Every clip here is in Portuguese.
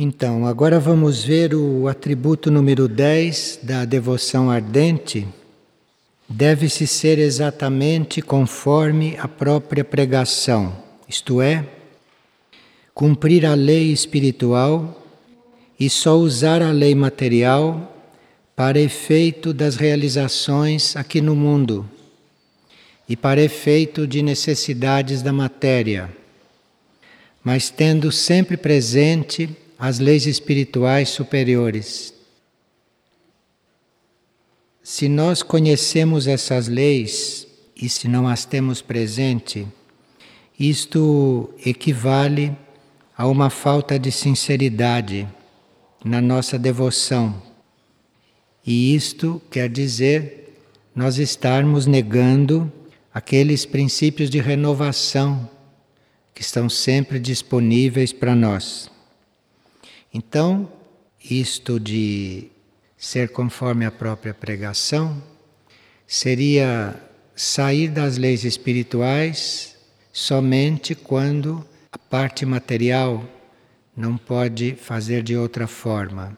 Então, agora vamos ver o atributo número 10 da devoção ardente. Deve-se ser exatamente conforme a própria pregação, isto é, cumprir a lei espiritual e só usar a lei material para efeito das realizações aqui no mundo e para efeito de necessidades da matéria, mas tendo sempre presente as leis espirituais superiores. Se nós conhecemos essas leis e se não as temos presente, isto equivale a uma falta de sinceridade na nossa devoção. E isto quer dizer nós estarmos negando aqueles princípios de renovação que estão sempre disponíveis para nós. Então, isto de ser conforme a própria pregação seria sair das leis espirituais somente quando a parte material não pode fazer de outra forma.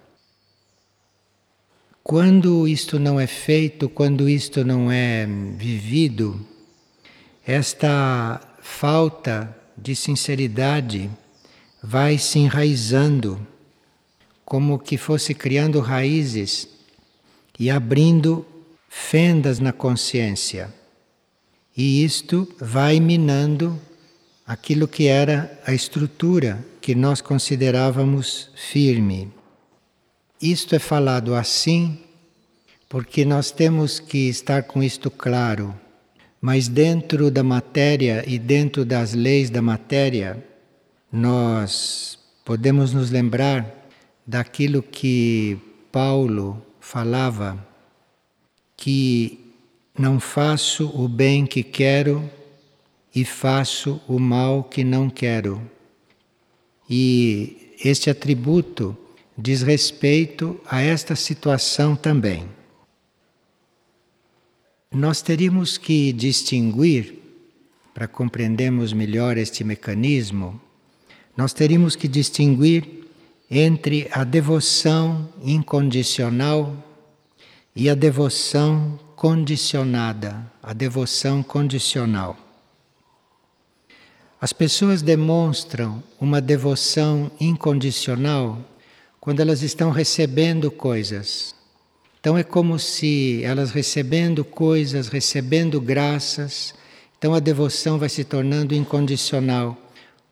Quando isto não é feito, quando isto não é vivido, esta falta de sinceridade vai se enraizando como que fosse criando raízes e abrindo fendas na consciência. E isto vai minando aquilo que era a estrutura que nós considerávamos firme. Isto é falado assim porque nós temos que estar com isto claro, mas dentro da matéria e dentro das leis da matéria, nós podemos nos lembrar daquilo que Paulo falava, que não faço o bem que quero e faço o mal que não quero. E este atributo diz respeito a esta situação também. Nós teríamos que distinguir, para compreendermos melhor este mecanismo, nós teríamos que distinguir entre a devoção incondicional e a devoção condicionada, a devoção condicional. As pessoas demonstram uma devoção incondicional quando elas estão recebendo coisas. Então é como se elas recebendo coisas, recebendo graças, então a devoção vai se tornando incondicional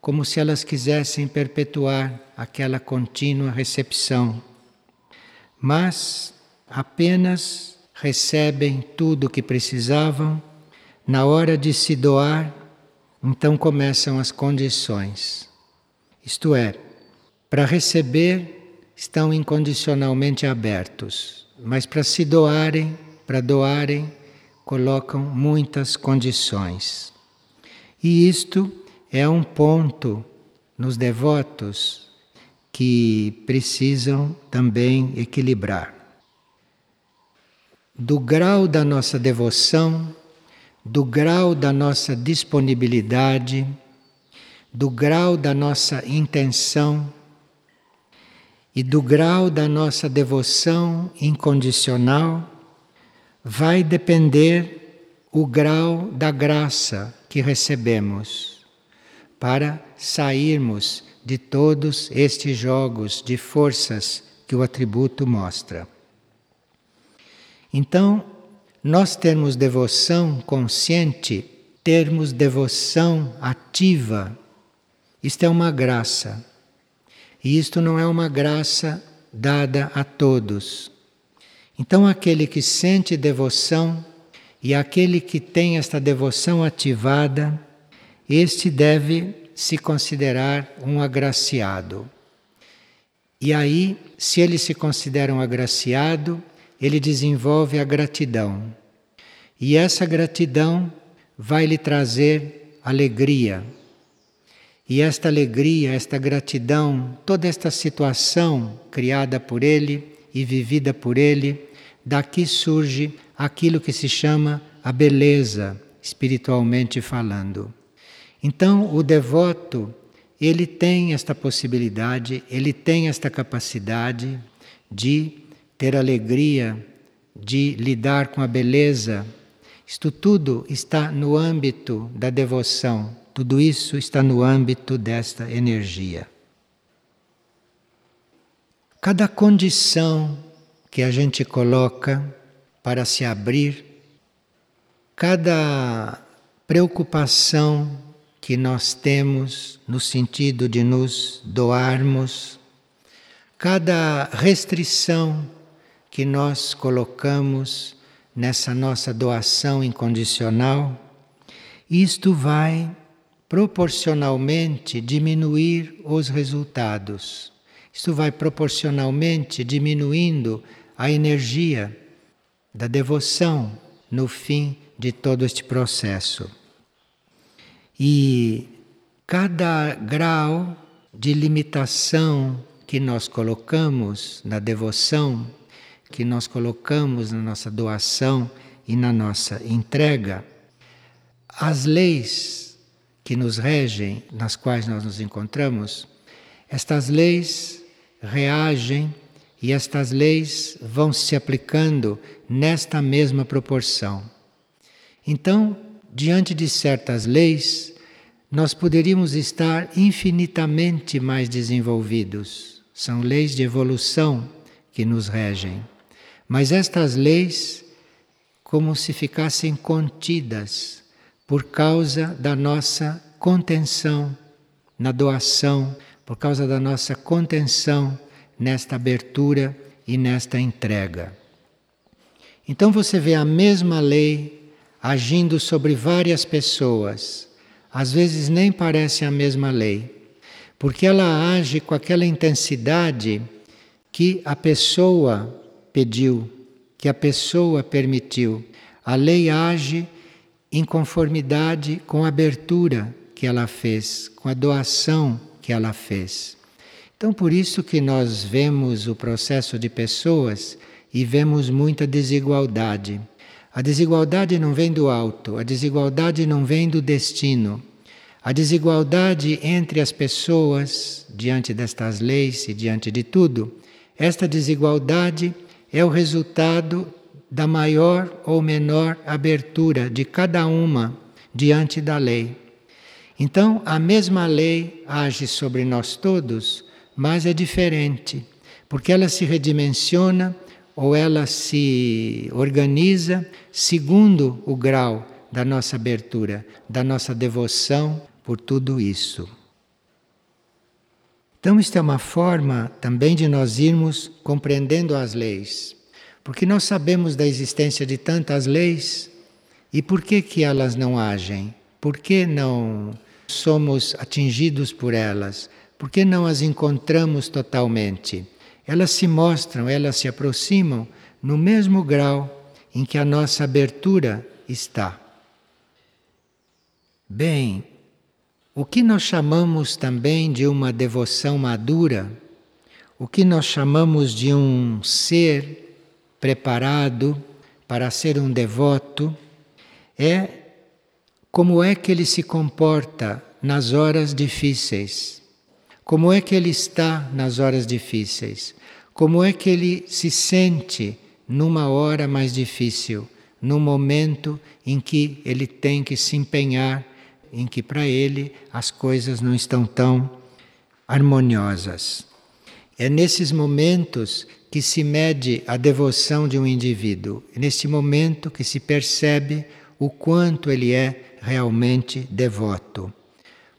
como se elas quisessem perpetuar aquela contínua recepção. Mas apenas recebem tudo o que precisavam, na hora de se doar, então começam as condições. Isto é, para receber estão incondicionalmente abertos, mas para se doarem, para doarem, colocam muitas condições. E isto é um ponto nos devotos que precisam também equilibrar. Do grau da nossa devoção, do grau da nossa disponibilidade, do grau da nossa intenção e do grau da nossa devoção incondicional, vai depender o grau da graça que recebemos para sairmos de todos estes jogos de forças que o atributo mostra. Então, nós termos devoção consciente, termos devoção ativa, isto é uma graça. E isto não é uma graça dada a todos. Então, aquele que sente devoção e aquele que tem esta devoção ativada, este deve se considerar um agraciado. E aí, se ele se considera um agraciado, ele desenvolve a gratidão. E essa gratidão vai lhe trazer alegria. E esta alegria, esta gratidão, toda esta situação criada por ele e vivida por ele, daqui surge aquilo que se chama a beleza, espiritualmente falando. Então, o devoto, ele tem esta possibilidade, ele tem esta capacidade de ter alegria, de lidar com a beleza. Isto tudo está no âmbito da devoção, tudo isso está no âmbito desta energia. Cada condição que a gente coloca para se abrir, cada preocupação que nós temos no sentido de nos doarmos, cada restrição que nós colocamos nessa nossa doação incondicional, isto vai proporcionalmente diminuir os resultados. Isto vai proporcionalmente diminuindo a energia da devoção no fim de todo este processo. E cada grau de limitação que nós colocamos na devoção, que nós colocamos na nossa doação e na nossa entrega, as leis que nos regem, nas quais nós nos encontramos, estas leis reagem e estas leis vão se aplicando nesta mesma proporção. Então, diante de certas leis, nós poderíamos estar infinitamente mais desenvolvidos. São leis de evolução que nos regem. Mas estas leis, como se ficassem contidas por causa da nossa contenção na doação, por causa da nossa contenção nesta abertura e nesta entrega. Então você vê a mesma lei agindo sobre várias pessoas. Às vezes nem parece a mesma lei, porque ela age com aquela intensidade que a pessoa pediu, que a pessoa permitiu. A lei age em conformidade com a abertura que ela fez, com a doação que ela fez. Então, por isso que nós vemos o processo de pessoas e vemos muita desigualdade. A desigualdade não vem do alto, a desigualdade não vem do destino. A desigualdade entre as pessoas, diante destas leis e diante de tudo, esta desigualdade é o resultado da maior ou menor abertura de cada uma diante da lei. Então, a mesma lei age sobre nós todos, mas é diferente, porque ela se redimensiona ou ela se organiza segundo o grau da nossa abertura, da nossa devoção por tudo isso. Então, isto é uma forma também de nós irmos compreendendo as leis, porque nós sabemos da existência de tantas leis e por que, que elas não agem? Por que não somos atingidos por elas? Por que não as encontramos totalmente? Elas se mostram, elas se aproximam no mesmo grau em que a nossa abertura está. Bem, o que nós chamamos também de uma devoção madura, o que nós chamamos de um ser preparado para ser um devoto, é como é que ele se comporta nas horas difíceis. Como é que ele está nas horas difíceis? Como é que ele se sente numa hora mais difícil, no momento em que ele tem que se empenhar, em que para ele as coisas não estão tão harmoniosas. É nesses momentos que se mede a devoção de um indivíduo, é nesse momento que se percebe o quanto ele é realmente devoto.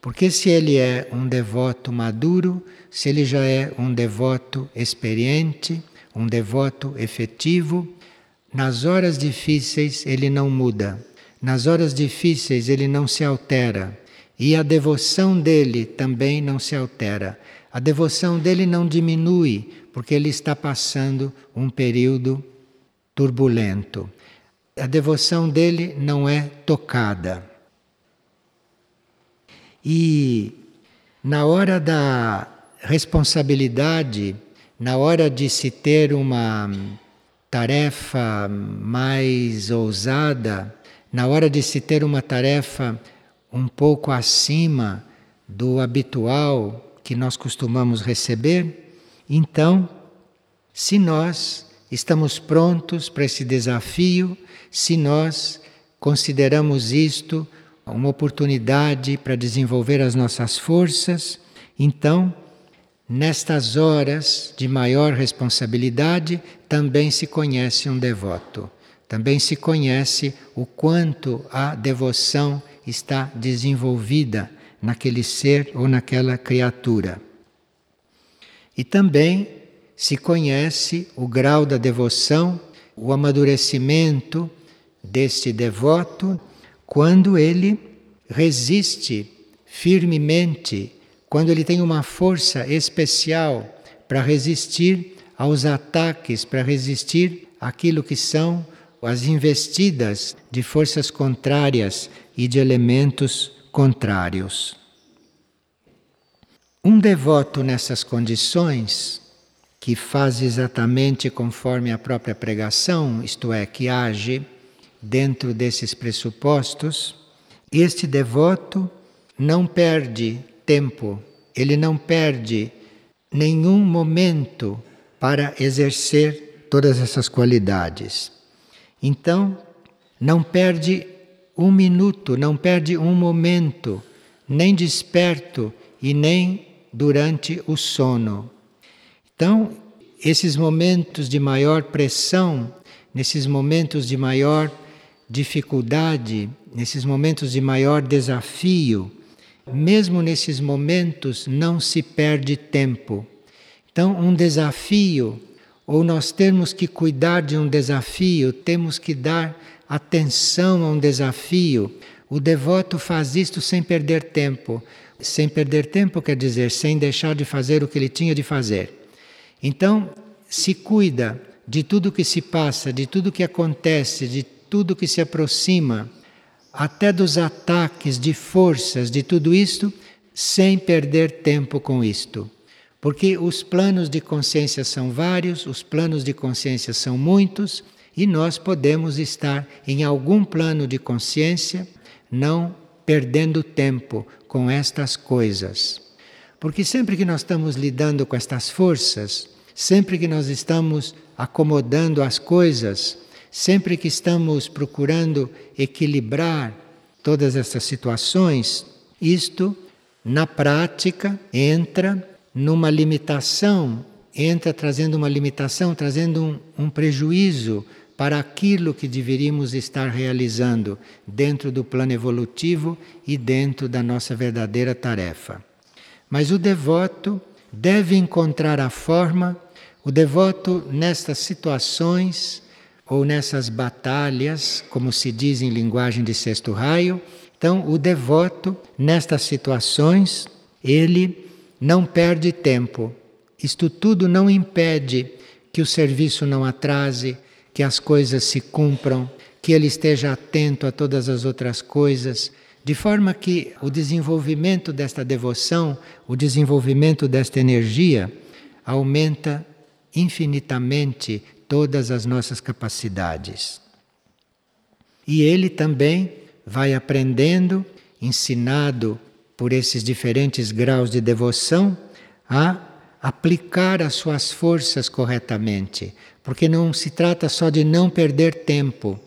Porque se ele é um devoto maduro, se ele já é um devoto experiente, um devoto efetivo, nas horas difíceis ele não muda, nas horas difíceis ele não se altera e a devoção dele também não se altera. A devoção dele não diminui porque ele está passando um período turbulento. A devoção dele não é tocada. E na hora da responsabilidade, na hora de se ter uma tarefa mais ousada, na hora de se ter uma tarefa um pouco acima do habitual que nós costumamos receber, então, se nós estamos prontos para esse desafio, se nós consideramos isto uma oportunidade para desenvolver as nossas forças, então, nestas horas de maior responsabilidade, também se conhece um devoto. Também se conhece o quanto a devoção está desenvolvida naquele ser ou naquela criatura. E também se conhece o grau da devoção, o amadurecimento deste devoto quando ele resiste firmemente, quando ele tem uma força especial para resistir aos ataques, para resistir àquilo que são as investidas de forças contrárias e de elementos contrários. Um devoto nessas condições, que faz exatamente conforme a própria pregação, isto é, que age dentro desses pressupostos, este devoto não perde tempo, ele não perde nenhum momento para exercer todas essas qualidades. Então, não perde um minuto, não perde um momento, nem desperto e nem durante o sono. Então, esses momentos de maior pressão, nesses momentos de maior dificuldade, nesses momentos de maior desafio, mesmo nesses momentos não se perde tempo. Então, um desafio, ou nós temos que cuidar de um desafio, temos que dar atenção a um desafio. O devoto faz isto sem perder tempo. Sem perder tempo quer dizer sem deixar de fazer o que ele tinha de fazer. Então, se cuida de tudo que se passa, de tudo que acontece, de tudo que se aproxima, até dos ataques de forças, de tudo isto, sem perder tempo com isto. Porque os planos de consciência são vários, os planos de consciência são muitos, e nós podemos estar em algum plano de consciência não perdendo tempo com estas coisas. Porque sempre que nós estamos lidando com estas forças, sempre que nós estamos acomodando as coisas, Sempre que estamos procurando equilibrar todas essas situações, isto, na prática, entra numa limitação, entra trazendo uma limitação, trazendo um, um prejuízo para aquilo que deveríamos estar realizando dentro do plano evolutivo e dentro da nossa verdadeira tarefa. Mas o devoto deve encontrar a forma, o devoto nestas situações, ou nessas batalhas, como se diz em linguagem de sexto raio. Então, o devoto, nestas situações, ele não perde tempo. Isto tudo não impede que o serviço não atrase, que as coisas se cumpram, que ele esteja atento a todas as outras coisas, de forma que o desenvolvimento desta devoção, o desenvolvimento desta energia, aumenta infinitamente todas as nossas capacidades. E ele também vai aprendendo, ensinado por esses diferentes graus de devoção, a aplicar as suas forças corretamente, porque não se trata só de não perder tempo,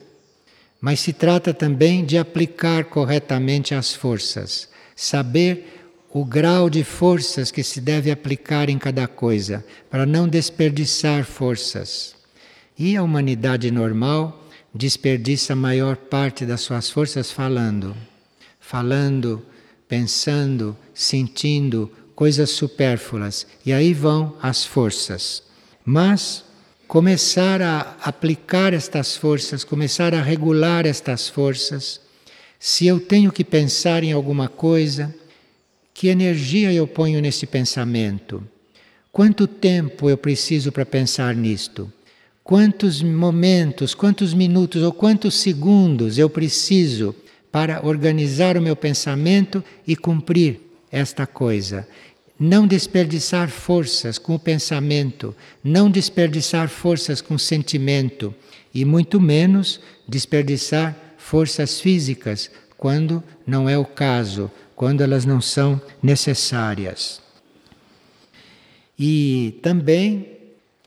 mas se trata também de aplicar corretamente as forças, saber o grau de forças que se deve aplicar em cada coisa, para não desperdiçar forças. E a humanidade normal desperdiça a maior parte das suas forças falando, falando, pensando, sentindo coisas supérfluas. E aí vão as forças. Mas começar a aplicar estas forças, começar a regular estas forças. Se eu tenho que pensar em alguma coisa, que energia eu ponho nesse pensamento? Quanto tempo eu preciso para pensar nisto? Quantos momentos, quantos minutos ou quantos segundos eu preciso para organizar o meu pensamento e cumprir esta coisa. Não desperdiçar forças com o pensamento, não desperdiçar forças com o sentimento e muito menos desperdiçar forças físicas quando não é o caso, quando elas não são necessárias. E também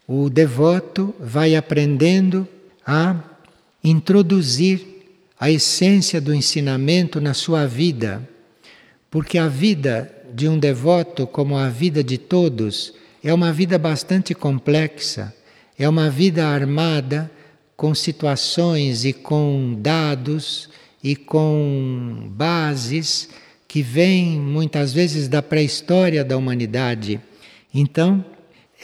o devoto vai aprendendo a introduzir a essência do ensinamento na sua vida, porque a vida de um devoto, como a vida de todos, é uma vida bastante complexa, é uma vida armada com situações e com dados e com bases que vêm muitas vezes da pré-história da humanidade. Então,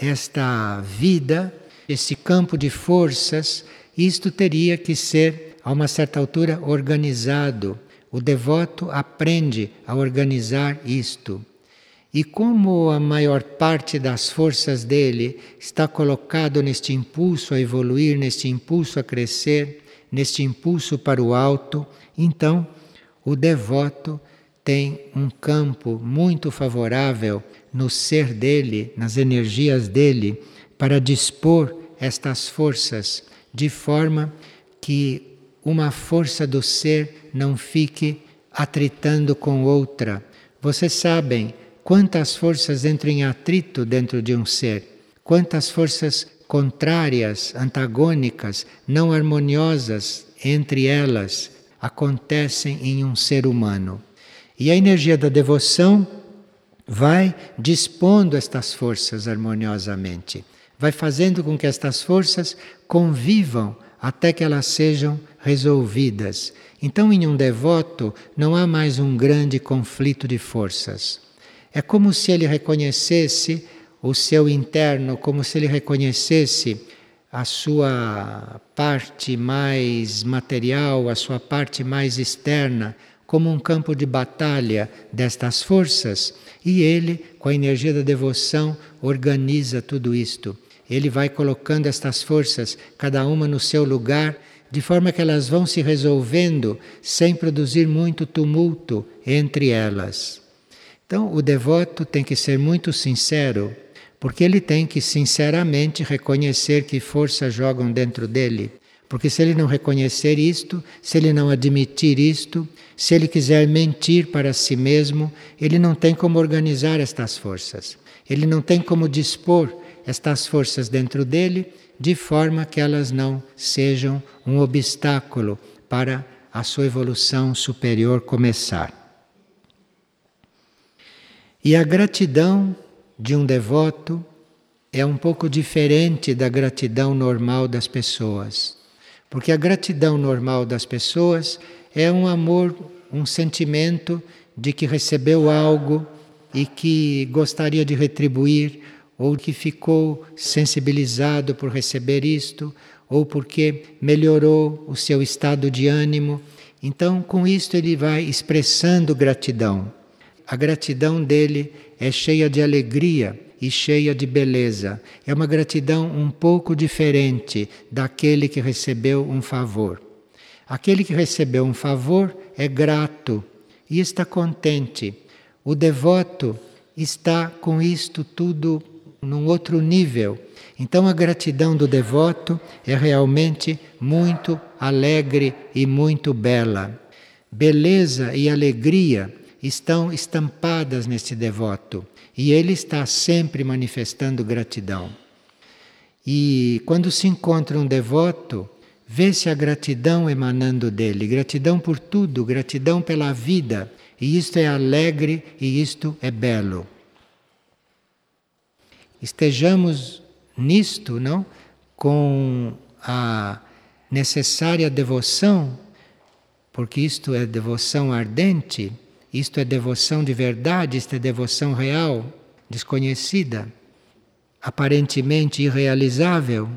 esta vida, esse campo de forças, isto teria que ser, a uma certa altura, organizado. O devoto aprende a organizar isto. E como a maior parte das forças dele está colocado neste impulso a evoluir, neste impulso a crescer, neste impulso para o alto, então o devoto tem um campo muito favorável no ser dele, nas energias dele, para dispor estas forças de forma que uma força do ser não fique atritando com outra. Vocês sabem quantas forças entram em atrito dentro de um ser, quantas forças contrárias, antagônicas, não harmoniosas entre elas acontecem em um ser humano. E a energia da devoção vai dispondo estas forças harmoniosamente, vai fazendo com que estas forças convivam até que elas sejam resolvidas. Então, em um devoto, não há mais um grande conflito de forças. É como se ele reconhecesse o seu interno, como se ele reconhecesse a sua parte mais material, a sua parte mais externa, como um campo de batalha destas forças, e ele, com a energia da devoção, organiza tudo isto. Ele vai colocando estas forças, cada uma no seu lugar, de forma que elas vão se resolvendo sem produzir muito tumulto entre elas. Então, o devoto tem que ser muito sincero, porque ele tem que sinceramente reconhecer que forças jogam dentro dele. Porque se ele não reconhecer isto, se ele não admitir isto, se ele quiser mentir para si mesmo, ele não tem como organizar estas forças. Ele não tem como dispor estas forças dentro dele de forma que elas não sejam um obstáculo para a sua evolução superior começar. E a gratidão de um devoto é um pouco diferente da gratidão normal das pessoas. Porque a gratidão normal das pessoas é um amor, um sentimento de que recebeu algo e que gostaria de retribuir, ou que ficou sensibilizado por receber isto, ou porque melhorou o seu estado de ânimo. Então, com isto, ele vai expressando gratidão. A gratidão dele é cheia de alegria e cheia de beleza. É uma gratidão um pouco diferente daquele que recebeu um favor. Aquele que recebeu um favor é grato e está contente. O devoto está com isto tudo num outro nível. Então a gratidão do devoto é realmente muito alegre e muito bela. Beleza e alegria estão estampadas nesse devoto e ele está sempre manifestando gratidão. E quando se encontra um devoto, vê-se a gratidão emanando dele, gratidão por tudo, gratidão pela vida, e isto é alegre e isto é belo. Estejamos nisto, não? Com a necessária devoção, porque isto é devoção ardente isto é devoção de verdade, isto é devoção real, desconhecida, aparentemente irrealizável,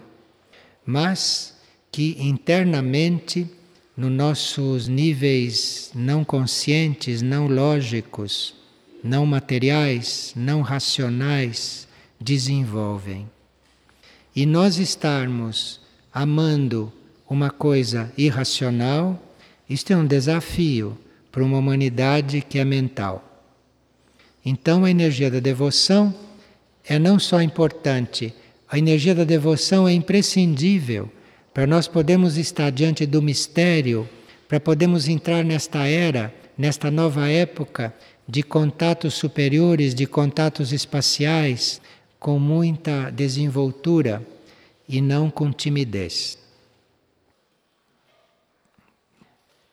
mas que internamente, nos nossos níveis não conscientes, não lógicos, não materiais, não racionais, desenvolvem. E nós estarmos amando uma coisa irracional, isto é um desafio para uma humanidade que é mental. Então a energia da devoção é não só importante, a energia da devoção é imprescindível para nós podermos estar diante do mistério, para podermos entrar nesta era, nesta nova época de contatos superiores, de contatos espaciais, com muita desenvoltura e não com timidez.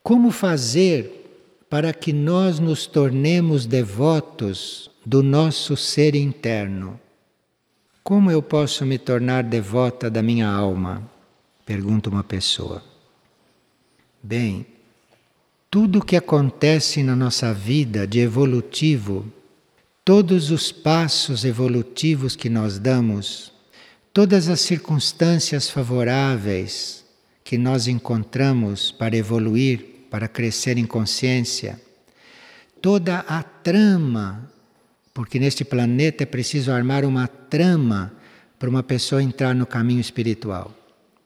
Como fazer para que nós nos tornemos devotos do nosso ser interno? Como eu posso me tornar devota da minha alma? Pergunta uma pessoa. Bem, tudo o que acontece na nossa vida de evolutivo, todos os passos evolutivos que nós damos, todas as circunstâncias favoráveis que nós encontramos para evoluir, para crescer em consciência, toda a trama, porque neste planeta é preciso armar uma trama para uma pessoa entrar no caminho espiritual.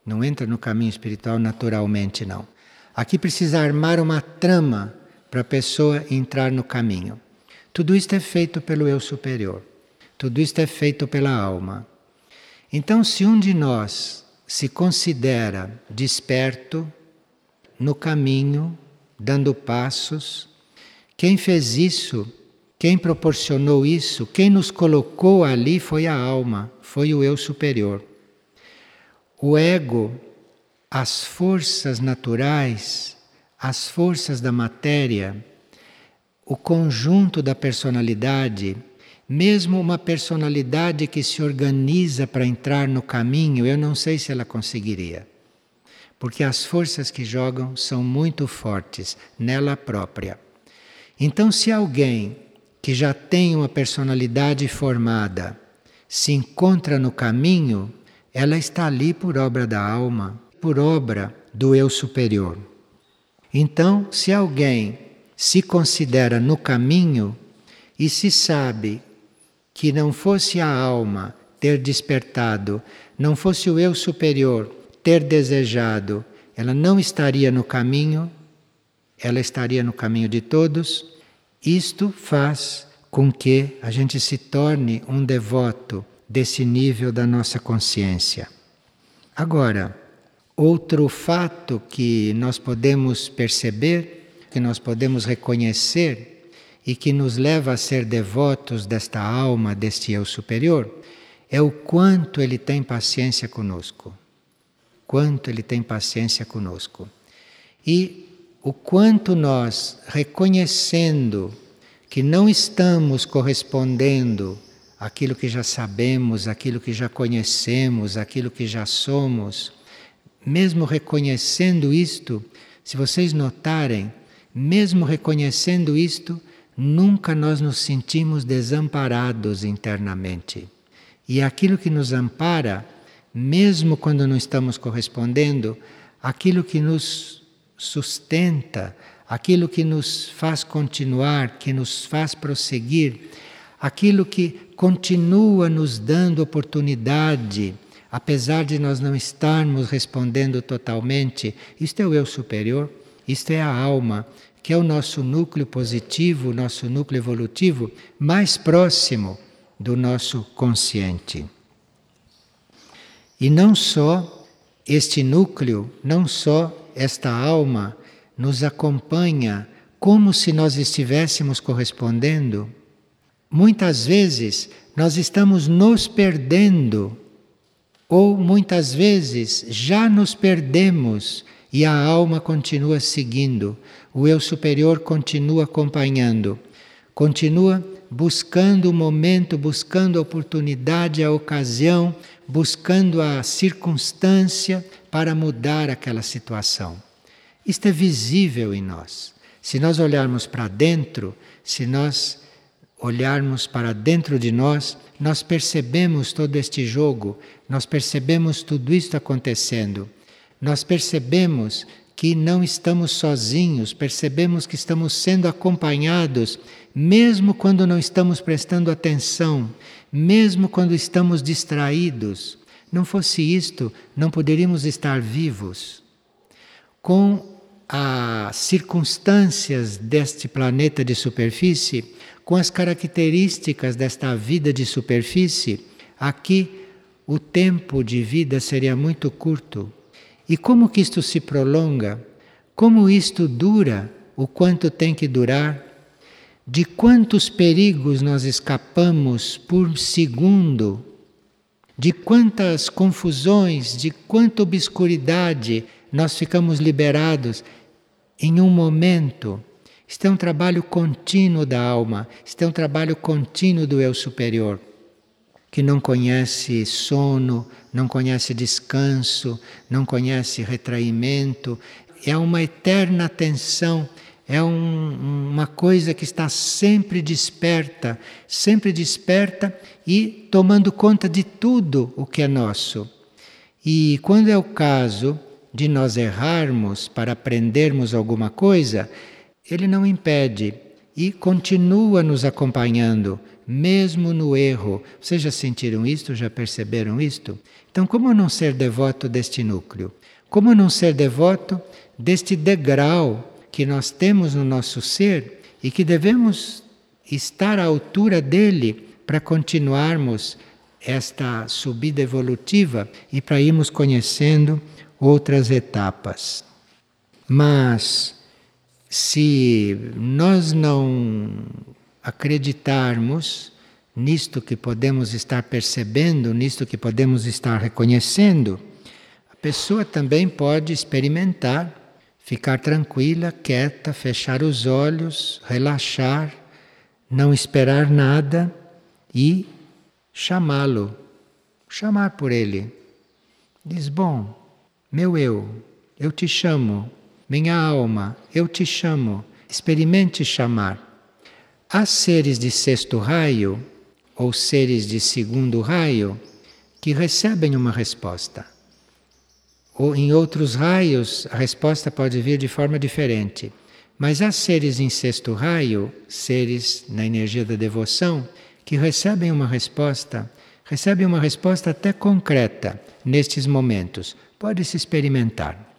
Não entra no caminho espiritual naturalmente, não. Aqui precisa armar uma trama para a pessoa entrar no caminho. Tudo isto é feito pelo eu superior. Tudo isto é feito pela alma. Então, se um de nós se considera desperto, no caminho, dando passos, quem fez isso, quem proporcionou isso, quem nos colocou ali foi a alma, foi o eu superior. O ego as forças naturais, as forças da matéria, o conjunto da personalidade, mesmo uma personalidade que se organiza para entrar no caminho, eu não sei se ela conseguiria. Porque as forças que jogam são muito fortes nela própria. Então, se alguém que já tem uma personalidade formada se encontra no caminho, ela está ali por obra da alma por obra do eu superior. Então, se alguém se considera no caminho e se sabe que não fosse a alma ter despertado, não fosse o eu superior ter desejado, ela não estaria no caminho, ela estaria no caminho de todos. Isto faz com que a gente se torne um devoto desse nível da nossa consciência. Agora, Outro fato que nós podemos perceber, que nós podemos reconhecer e que nos leva a ser devotos desta alma, deste eu superior, é o quanto ele tem paciência conosco. Quanto ele tem paciência conosco. E o quanto nós, reconhecendo que não estamos correspondendo àquilo que já sabemos, àquilo que já conhecemos, àquilo que já somos, mesmo reconhecendo isto, se vocês notarem, mesmo reconhecendo isto, nunca nós nos sentimos desamparados internamente. E aquilo que nos ampara, mesmo quando não estamos correspondendo, aquilo que nos sustenta, aquilo que nos faz continuar, que nos faz prosseguir, aquilo que continua nos dando oportunidade apesar de nós não estarmos respondendo totalmente, isto é o eu superior, isto é a alma, que é o nosso núcleo positivo, o nosso núcleo evolutivo mais próximo do nosso consciente. E não só este núcleo, não só esta alma nos acompanha como se nós estivéssemos correspondendo. Muitas vezes nós estamos nos perdendo ou muitas vezes já nos perdemos e a alma continua seguindo, o eu superior continua acompanhando, continua buscando o momento, buscando a oportunidade, a ocasião, buscando a circunstância para mudar aquela situação. Isto é visível em nós. Se nós olharmos para dentro, se nós olharmos para dentro de nós, nós percebemos todo este jogo, nós percebemos tudo isto acontecendo. Nós percebemos que não estamos sozinhos, percebemos que estamos sendo acompanhados, mesmo quando não estamos prestando atenção, mesmo quando estamos distraídos. Não fosse isto, não poderíamos estar vivos. Com as circunstâncias deste planeta de superfície, com as características desta vida de superfície, aqui o tempo de vida seria muito curto. E como que isto se prolonga? Como isto dura? O quanto tem que durar? de quantos perigos nós escapamos por segundo, de quantas confusões, de quanta obscuridade nós ficamos liberados em um momento. Isto é um trabalho contínuo da alma, isto é um trabalho contínuo do eu superior, que não conhece sono, não conhece descanso, não conhece retraimento, é uma eterna atenção é um, uma coisa que está sempre desperta, sempre desperta e tomando conta de tudo o que é nosso. E quando é o caso de nós errarmos para aprendermos alguma coisa, ele não impede e continua nos acompanhando, mesmo no erro. Vocês já sentiram isto? Já perceberam isto? Então, como não ser devoto deste núcleo? Como não ser devoto deste degrau que nós temos no nosso ser e que devemos estar à altura dele para continuarmos esta subida evolutiva e para irmos conhecendo outras etapas. Mas se nós não acreditarmos nisto que podemos estar percebendo, nisto que podemos estar reconhecendo, a pessoa também pode experimentar ficar tranquila, quieta, fechar os olhos, relaxar, não esperar nada e chamá-lo, chamar por ele. Diz: Bom, meu eu, eu te chamo, minha alma, eu te chamo, experimente chamar. Há seres de sexto raio ou seres de segundo raio que recebem uma resposta. Ou em outros raios, a resposta pode vir de forma diferente. Mas há seres em sexto raio, seres na energia da devoção, que recebem uma resposta, recebem uma resposta até concreta nestes momentos. Pode se experimentar.